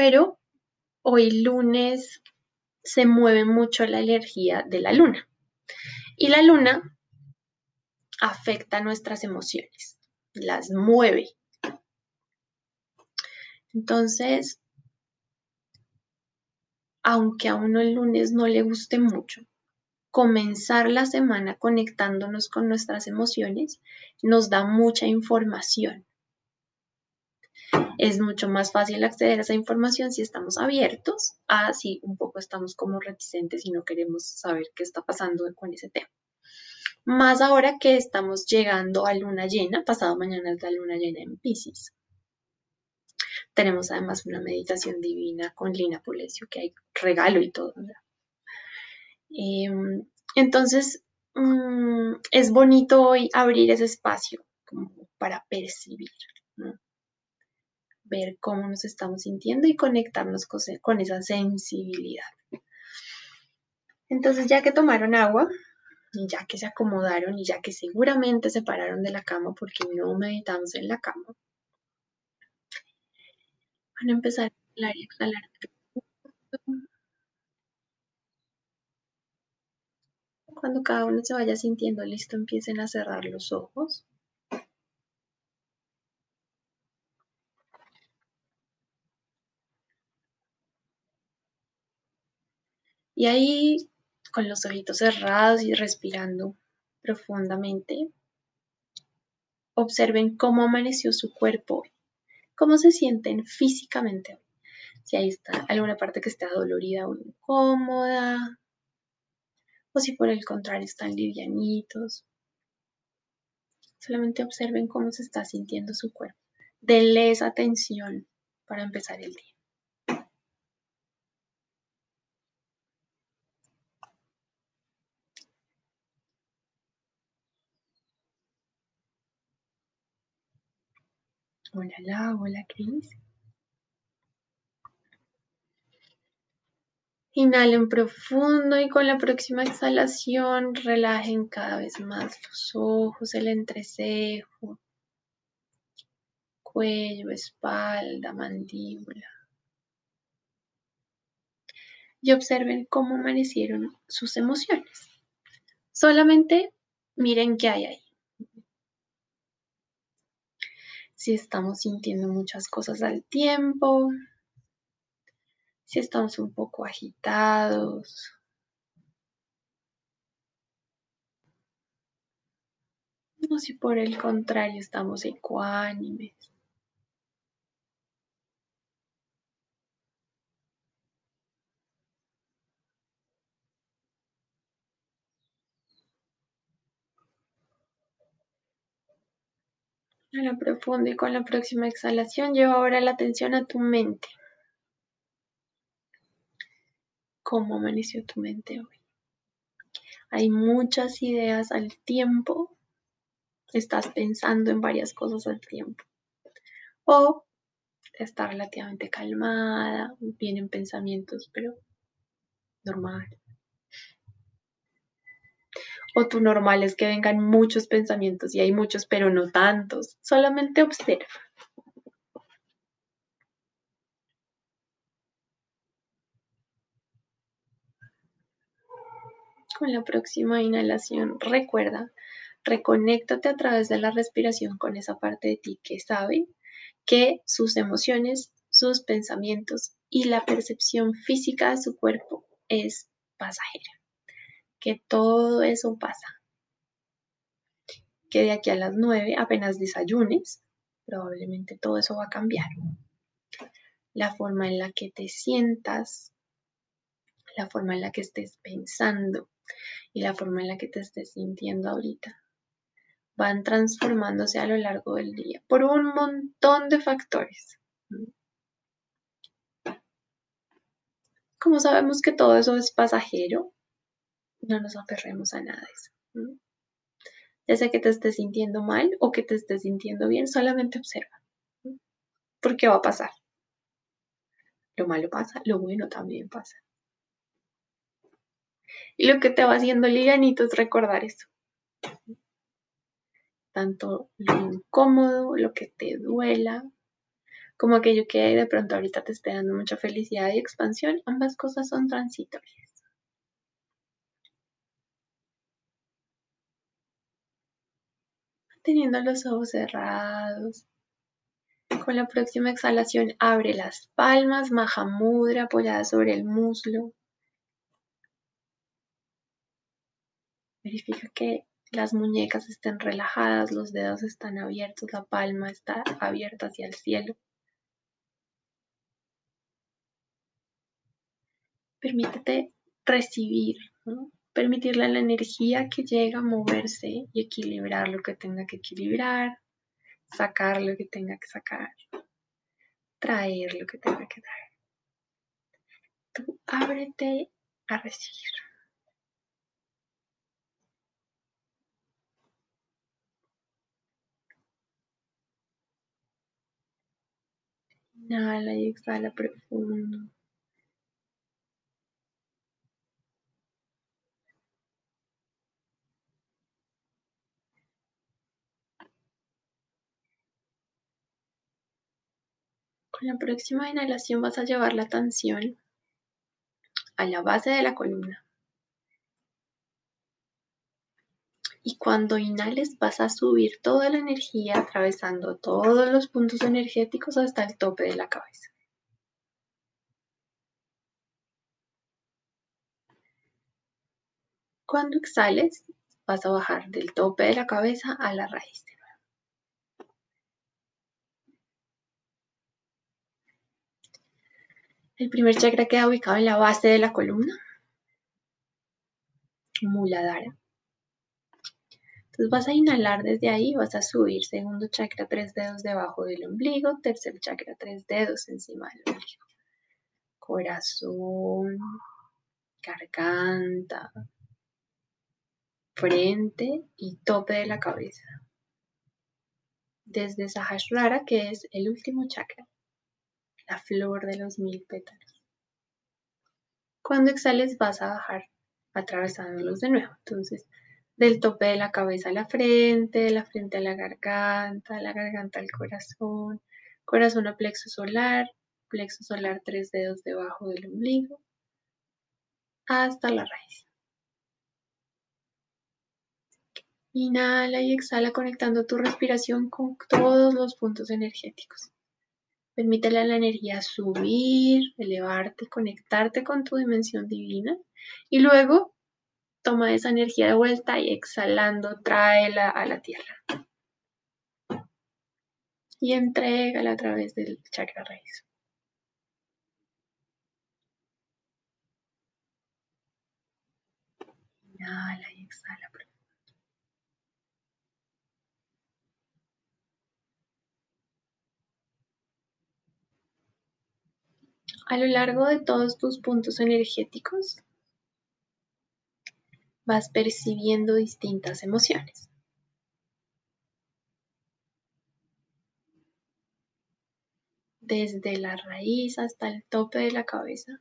pero hoy lunes se mueve mucho la energía de la luna. Y la luna afecta nuestras emociones, las mueve. Entonces, aunque a uno el lunes no le guste mucho, comenzar la semana conectándonos con nuestras emociones nos da mucha información. Es mucho más fácil acceder a esa información si estamos abiertos a si un poco estamos como reticentes y no queremos saber qué está pasando con ese tema. Más ahora que estamos llegando a luna llena, pasado mañana es la luna llena en Pisces. Tenemos además una meditación divina con Lina Pulesio, que hay regalo y todo. Em, entonces, mm, es bonito hoy abrir ese espacio para percibir, ver cómo nos estamos sintiendo y conectarnos con esa sensibilidad. Entonces, ya que tomaron agua, ya que se acomodaron y ya que seguramente se pararon de la cama porque no meditamos en la cama, van a empezar a inhalar y exhalar. Cuando cada uno se vaya sintiendo listo, empiecen a cerrar los ojos. Y ahí, con los ojitos cerrados y respirando profundamente, observen cómo amaneció su cuerpo hoy, cómo se sienten físicamente hoy. Si ahí está alguna parte que está dolorida o incómoda, o si por el contrario están livianitos. Solamente observen cómo se está sintiendo su cuerpo. Denle esa atención para empezar el día. Hola, hola Cris. Inhalen profundo y con la próxima exhalación relajen cada vez más los ojos, el entrecejo, cuello, espalda, mandíbula. Y observen cómo amanecieron sus emociones. Solamente miren qué hay ahí. Si estamos sintiendo muchas cosas al tiempo, si estamos un poco agitados. O si por el contrario estamos ecuánimes. La profundo y con la próxima exhalación lleva ahora la atención a tu mente. cómo amaneció tu mente hoy. Hay muchas ideas al tiempo. Estás pensando en varias cosas al tiempo. O está relativamente calmada, vienen pensamientos, pero normal. O tu normal es que vengan muchos pensamientos y hay muchos, pero no tantos. Solamente observa. con la próxima inhalación, recuerda, reconéctate a través de la respiración con esa parte de ti que sabe que sus emociones, sus pensamientos y la percepción física de su cuerpo es pasajera, que todo eso pasa, que de aquí a las 9 apenas desayunes, probablemente todo eso va a cambiar. La forma en la que te sientas, la forma en la que estés pensando, y la forma en la que te estés sintiendo ahorita van transformándose a lo largo del día por un montón de factores. Como sabemos que todo eso es pasajero, no nos aferremos a nada de eso. Ya sea que te estés sintiendo mal o que te estés sintiendo bien, solamente observa. Porque va a pasar. Lo malo pasa, lo bueno también pasa. Y lo que te va haciendo liganito es recordar eso. Tanto lo incómodo, lo que te duela, como aquello que de pronto ahorita te esté dando mucha felicidad y expansión, ambas cosas son transitorias. Teniendo los ojos cerrados. Con la próxima exhalación abre las palmas, Mahamudra apoyada sobre el muslo. Verifica que las muñecas estén relajadas, los dedos están abiertos, la palma está abierta hacia el cielo. Permítete recibir, permitirle a la energía que llega a moverse y equilibrar lo que tenga que equilibrar, sacar lo que tenga que sacar, traer lo que tenga que traer. Tú ábrete a recibir. Inhala y exhala profundo. Con la próxima inhalación vas a llevar la atención a la base de la columna. Y cuando inhales vas a subir toda la energía atravesando todos los puntos energéticos hasta el tope de la cabeza. Cuando exhales vas a bajar del tope de la cabeza a la raíz. El primer chakra queda ubicado en la base de la columna, Muladhara. Entonces vas a inhalar desde ahí, vas a subir segundo chakra tres dedos debajo del ombligo, tercer chakra tres dedos encima del ombligo. Corazón, garganta, frente y tope de la cabeza. Desde Sahasrara, que es el último chakra, la flor de los mil pétalos. Cuando exhales vas a bajar atravesándolos de nuevo. Entonces, del tope de la cabeza a la frente, de la frente a la garganta, la garganta al corazón, corazón a plexo solar, plexo solar tres dedos debajo del ombligo, hasta la raíz. Inhala y exhala conectando tu respiración con todos los puntos energéticos. Permítele a la energía subir, elevarte, conectarte con tu dimensión divina y luego toma esa energía de vuelta y exhalando, tráela a la tierra. Y entrégala a través del chakra raíz. Inhala y exhala. A lo largo de todos tus puntos energéticos, vas percibiendo distintas emociones. Desde la raíz hasta el tope de la cabeza.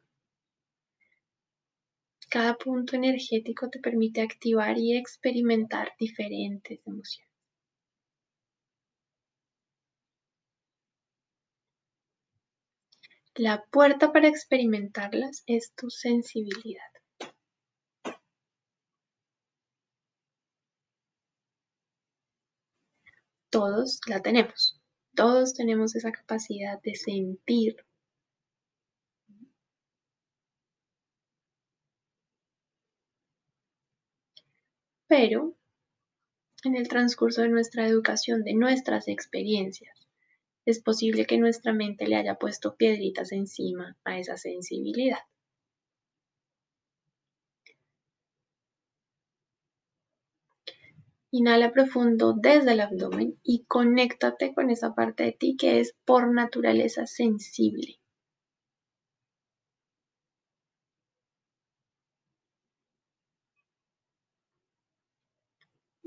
Cada punto energético te permite activar y experimentar diferentes emociones. La puerta para experimentarlas es tu sensibilidad. todos la tenemos. Todos tenemos esa capacidad de sentir. Pero en el transcurso de nuestra educación, de nuestras experiencias, es posible que nuestra mente le haya puesto piedritas encima a esa sensibilidad. Inhala profundo desde el abdomen y conéctate con esa parte de ti que es por naturaleza sensible.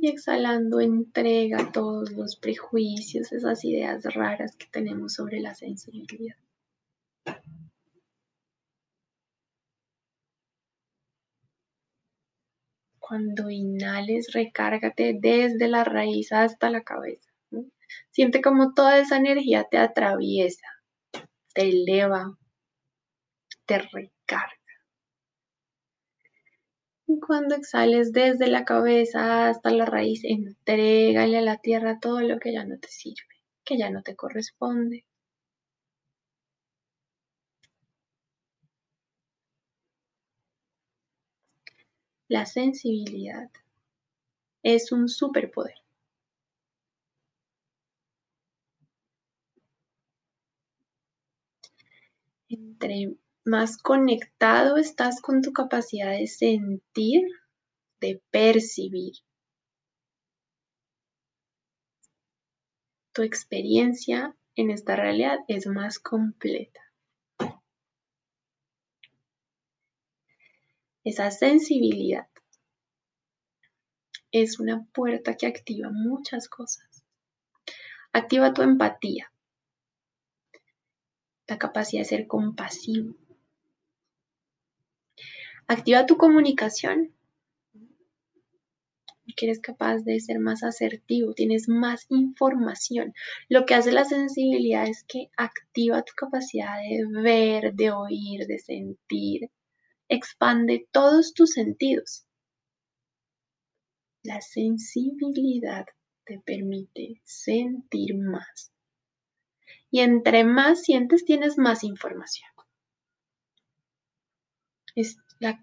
Y exhalando, entrega todos los prejuicios, esas ideas raras que tenemos sobre la sensibilidad. Cuando inhales, recárgate desde la raíz hasta la cabeza. Siente como toda esa energía te atraviesa te eleva, te recarga. Cuando exhales desde la cabeza hasta la raíz, entrégale a la tierra todo lo que ya no te sirve, que ya no te corresponde. La sensibilidad es un superpoder. Entre más conectado estás con tu capacidad de sentir, de percibir, tu experiencia en esta realidad es más completa. Esa sensibilidad es una puerta que activa muchas cosas. Activa tu empatía, la capacidad de ser compasivo. Activa tu comunicación, porque eres capaz de ser más asertivo, tienes más información. Lo que hace la sensibilidad es que activa tu capacidad de ver, de oír, de sentir, expande todos tus sentidos. La sensibilidad te permite sentir más. Y entre más sientes, tienes más información. La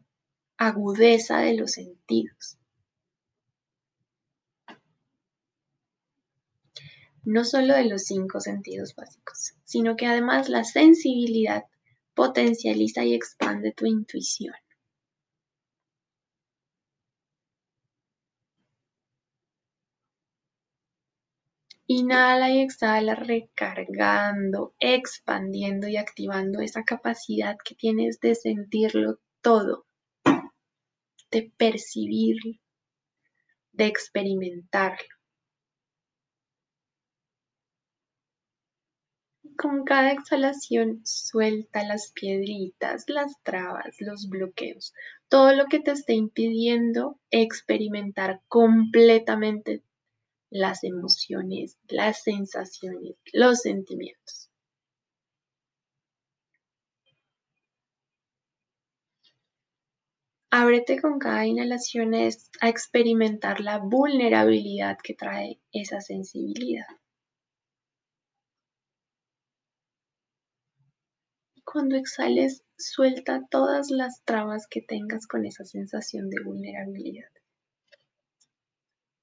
agudeza de los sentidos. No solo de los cinco sentidos básicos, sino que además la sensibilidad potencializa y expande tu intuición. Inhala y exhala recargando, expandiendo y activando esa capacidad que tienes de sentirlo todo, de percibirlo, de experimentarlo. Con cada exhalación suelta las piedritas, las trabas, los bloqueos, todo lo que te esté impidiendo experimentar completamente las emociones, las sensaciones, los sentimientos. Ábrete con cada inhalación a experimentar la vulnerabilidad que trae esa sensibilidad. Cuando exhales, suelta todas las trabas que tengas con esa sensación de vulnerabilidad.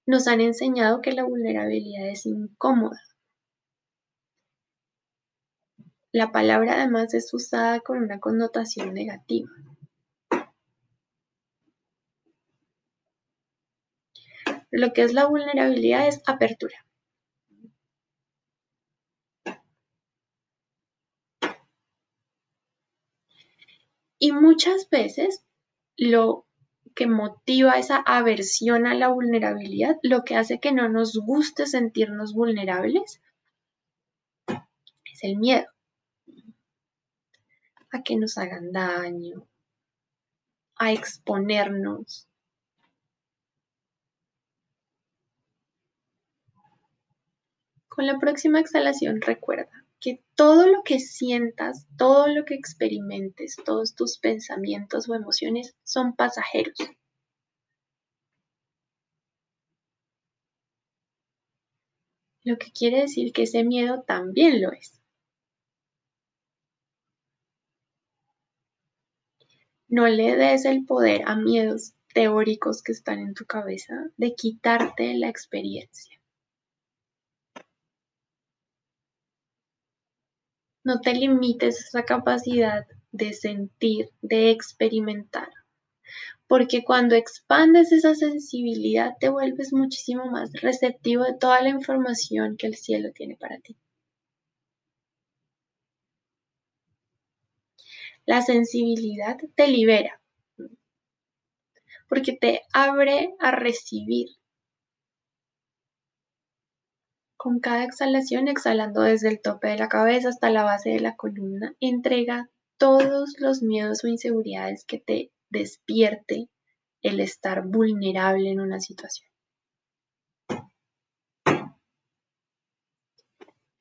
Nos han enseñado que la vulnerabilidad es incómoda. La palabra además es usada con una connotación negativa. Lo que es la vulnerabilidad es apertura. Y muchas veces lo que motiva esa aversión a la vulnerabilidad, lo que hace que no nos guste sentirnos vulnerables, es el miedo a que nos hagan daño, a exponernos. Con la próxima exhalación recuerda, que todo lo que sientas, todo lo que experimentes, todos tus pensamientos o emociones son pasajeros. Lo que quiere decir que ese miedo también lo es. No le des el poder a miedos teóricos que están en tu cabeza de quitarte la experiencia. No te limites a esa capacidad de sentir, de experimentar. Porque cuando expandes esa sensibilidad te vuelves muchísimo más receptivo de toda la información que el cielo tiene para ti. La sensibilidad te libera porque te abre a recibir con cada exhalación, exhalando desde el tope de la cabeza hasta la base de la columna, entrega todos los miedos o inseguridades que te despierte el estar vulnerable en una situación.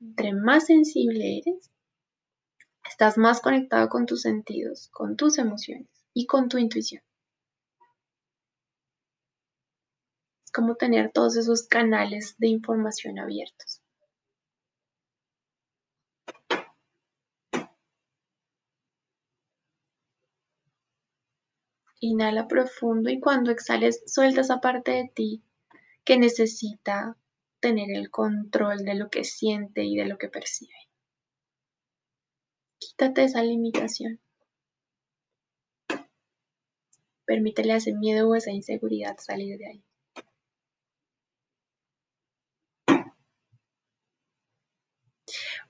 Entre más sensible eres, Estás más conectado con tus sentidos, con tus emociones y con tu intuición. Es como tener todos esos canales de información abiertos. Inhala profundo y cuando exhales, suelta esa parte de ti que necesita tener el control de lo que siente y de lo que percibe. Quítate esa limitación. Permítele a ese miedo o esa inseguridad salir de ahí.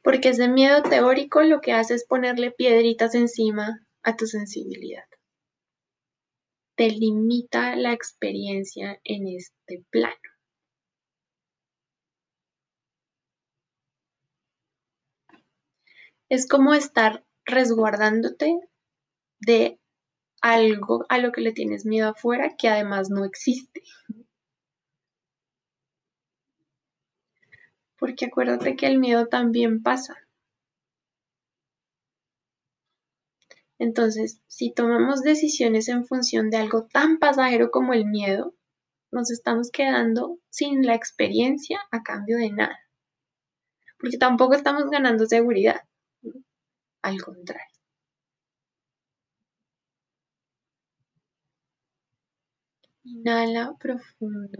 Porque ese miedo teórico lo que hace es ponerle piedritas encima a tu sensibilidad. Te limita la experiencia en este plano. Es como estar resguardándote de algo a lo que le tienes miedo afuera que además no existe. Porque acuérdate que el miedo también pasa. Entonces, si tomamos decisiones en función de algo tan pasajero como el miedo, nos estamos quedando sin la experiencia a cambio de nada. Porque tampoco estamos ganando seguridad al contrario. Inhala profundo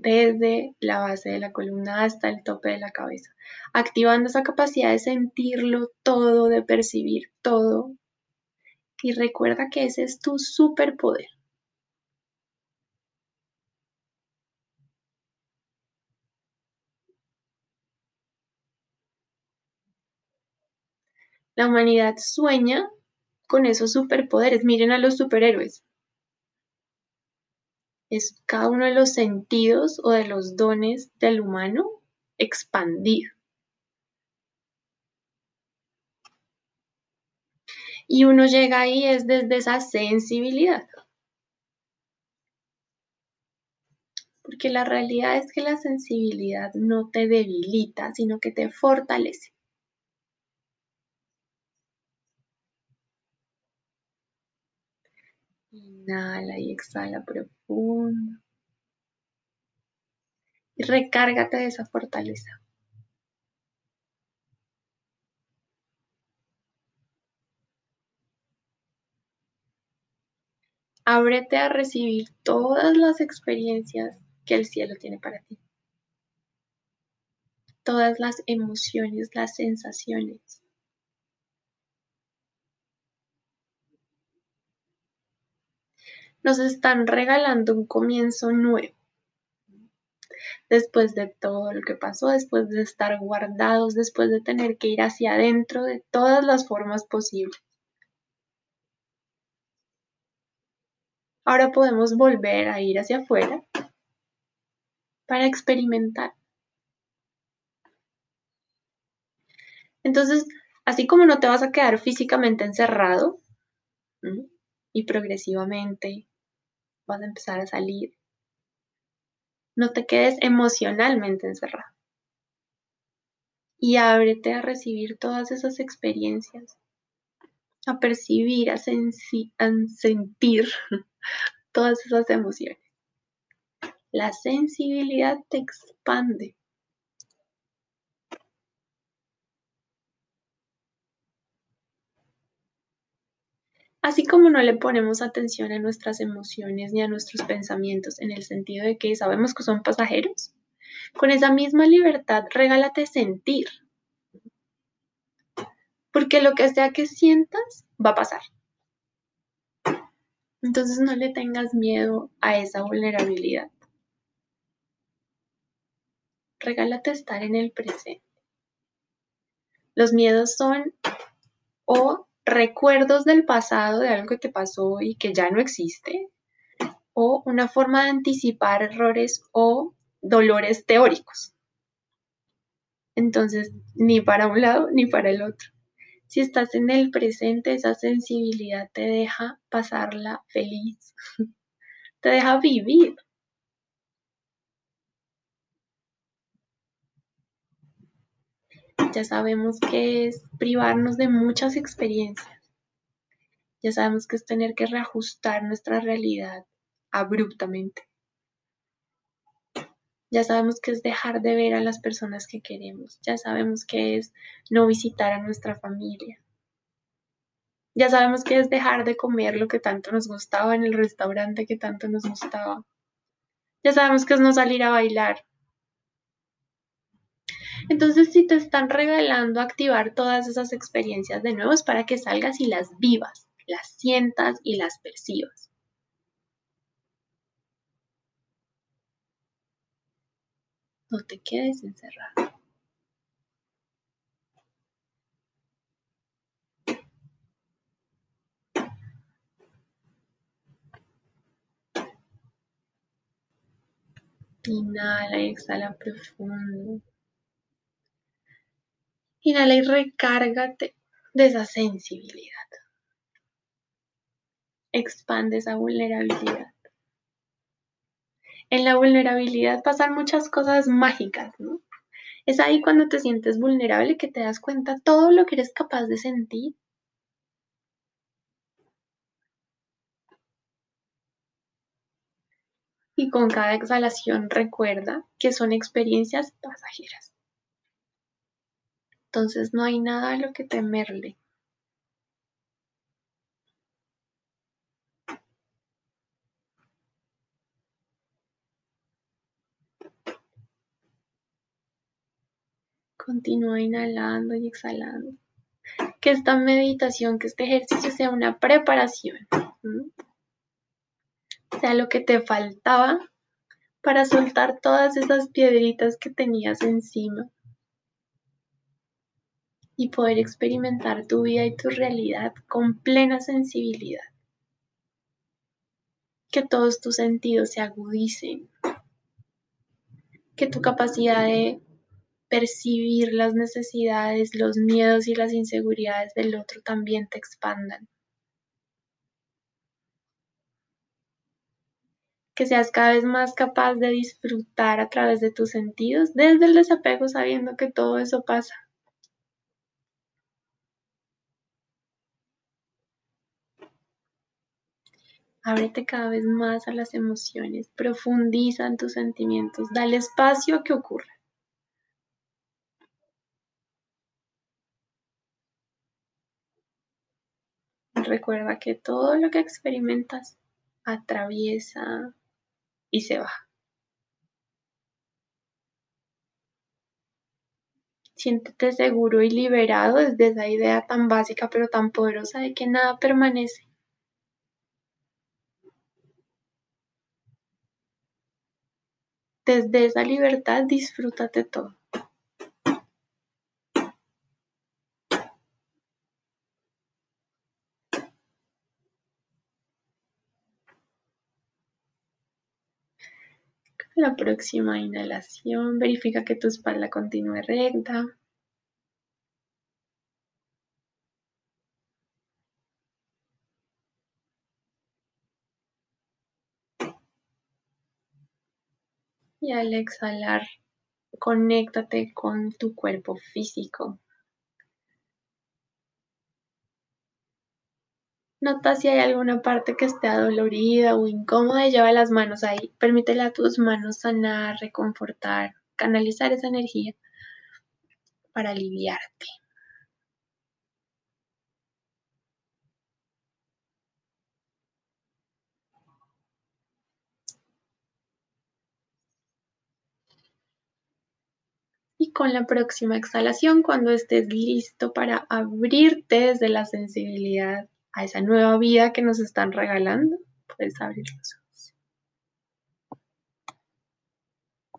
desde la base de la columna hasta el tope de la cabeza, activando esa capacidad de sentirlo todo, de percibir todo. Y recuerda que ese es tu superpoder. La humanidad sueña con esos superpoderes. Miren a los superhéroes. Es cada uno de los sentidos o de los dones del humano expandido. Y uno llega ahí es desde esa sensibilidad. Porque la realidad es que la sensibilidad no te debilita, sino que te fortalece. Inhala y exhala profundo. Y recárgate de esa fortaleza. Ábrete a recibir todas las experiencias que el cielo tiene para ti. Todas las emociones, las sensaciones. Nos están regalando un comienzo nuevo. Después de todo lo que pasó, después de estar guardados, después de tener que ir hacia adentro de todas las formas posibles. Ahora podemos volver a ir hacia afuera para experimentar. Entonces, así como no te vas a quedar físicamente encerrado y progresivamente vas a empezar a salir. No te quedes emocionalmente encerrado. Y ábrete a recibir todas esas experiencias, a percibir, a, sentir todas esas emociones. La sensibilidad te expande. Así como no le ponemos atención a nuestras emociones ni a nuestros pensamientos en el sentido de que sabemos que son pasajeros, con esa misma libertad regálate sentir. Porque lo que sea que sientas va a pasar. Entonces no le tengas miedo a esa vulnerabilidad. Regálate estar en el presente. Los miedos son o recuerdos del pasado de algo que te pasó y que ya no existe, o una forma de anticipar errores o dolores teóricos. Entonces, ni para un lado ni para el otro. Si estás en el presente, esa sensibilidad te deja pasarla feliz, te deja vivir. Ya sabemos que es privarnos de muchas experiencias. Ya sabemos que es tener que reajustar nuestra realidad abruptamente. Ya sabemos que es dejar de ver a las personas que queremos. Ya sabemos que es no visitar a nuestra familia. Ya sabemos que es dejar de comer lo que tanto nos gustaba en el restaurante que tanto nos gustaba. Ya sabemos que es no salir a bailar. Entonces, si te están regalando activar todas esas experiencias de nuevo, es para que salgas y las vivas, las sientas y las percibas. No te quedes encerrado. Inhala y exhala profundo. Inhala y recárgate de esa sensibilidad. Expande esa vulnerabilidad. En la vulnerabilidad pasan muchas cosas mágicas, ¿no? Es ahí cuando te sientes vulnerable que te das cuenta todo lo que eres capaz de sentir y con cada exhalación recuerda que son experiencias pasajeras. Entonces no hay nada a lo que temerle. Continúa inhalando y exhalando. Que esta meditación, que este ejercicio sea una preparación sea lo que te faltaba para soltar todas esas piedritas que tenías encima y poder experimentar tu vida y tu realidad con plena sensibilidad. Que todos tus sentidos se agudicen. Que tu capacidad de percibir las necesidades, los miedos y las inseguridades del otro también te expandan. que seas cada vez más capaz de disfrutar a través de tus sentidos desde el desapego sabiendo que todo eso pasa. Ábrete cada vez más a las emociones, profundiza en tus sentimientos, dale espacio a que ocurra. Recuerda que todo lo que experimentas atraviesa y se va. Siéntete seguro y liberado desde esa idea tan básica pero tan poderosa de que nada permanece. Desde esa libertad disfrútate todo. La próxima inhalación, verifica que tu espalda continúe recta. Y al exhalar, conéctate con tu cuerpo físico. Nota si hay alguna parte que esté adolorida o incómoda y lleva las manos ahí. Permítele a tus manos sanar, reconfortar, canalizar esa energía para aliviarte. Con la próxima exhalación, cuando estés listo para abrirte desde la sensibilidad a esa nueva vida que nos están regalando, puedes abrir los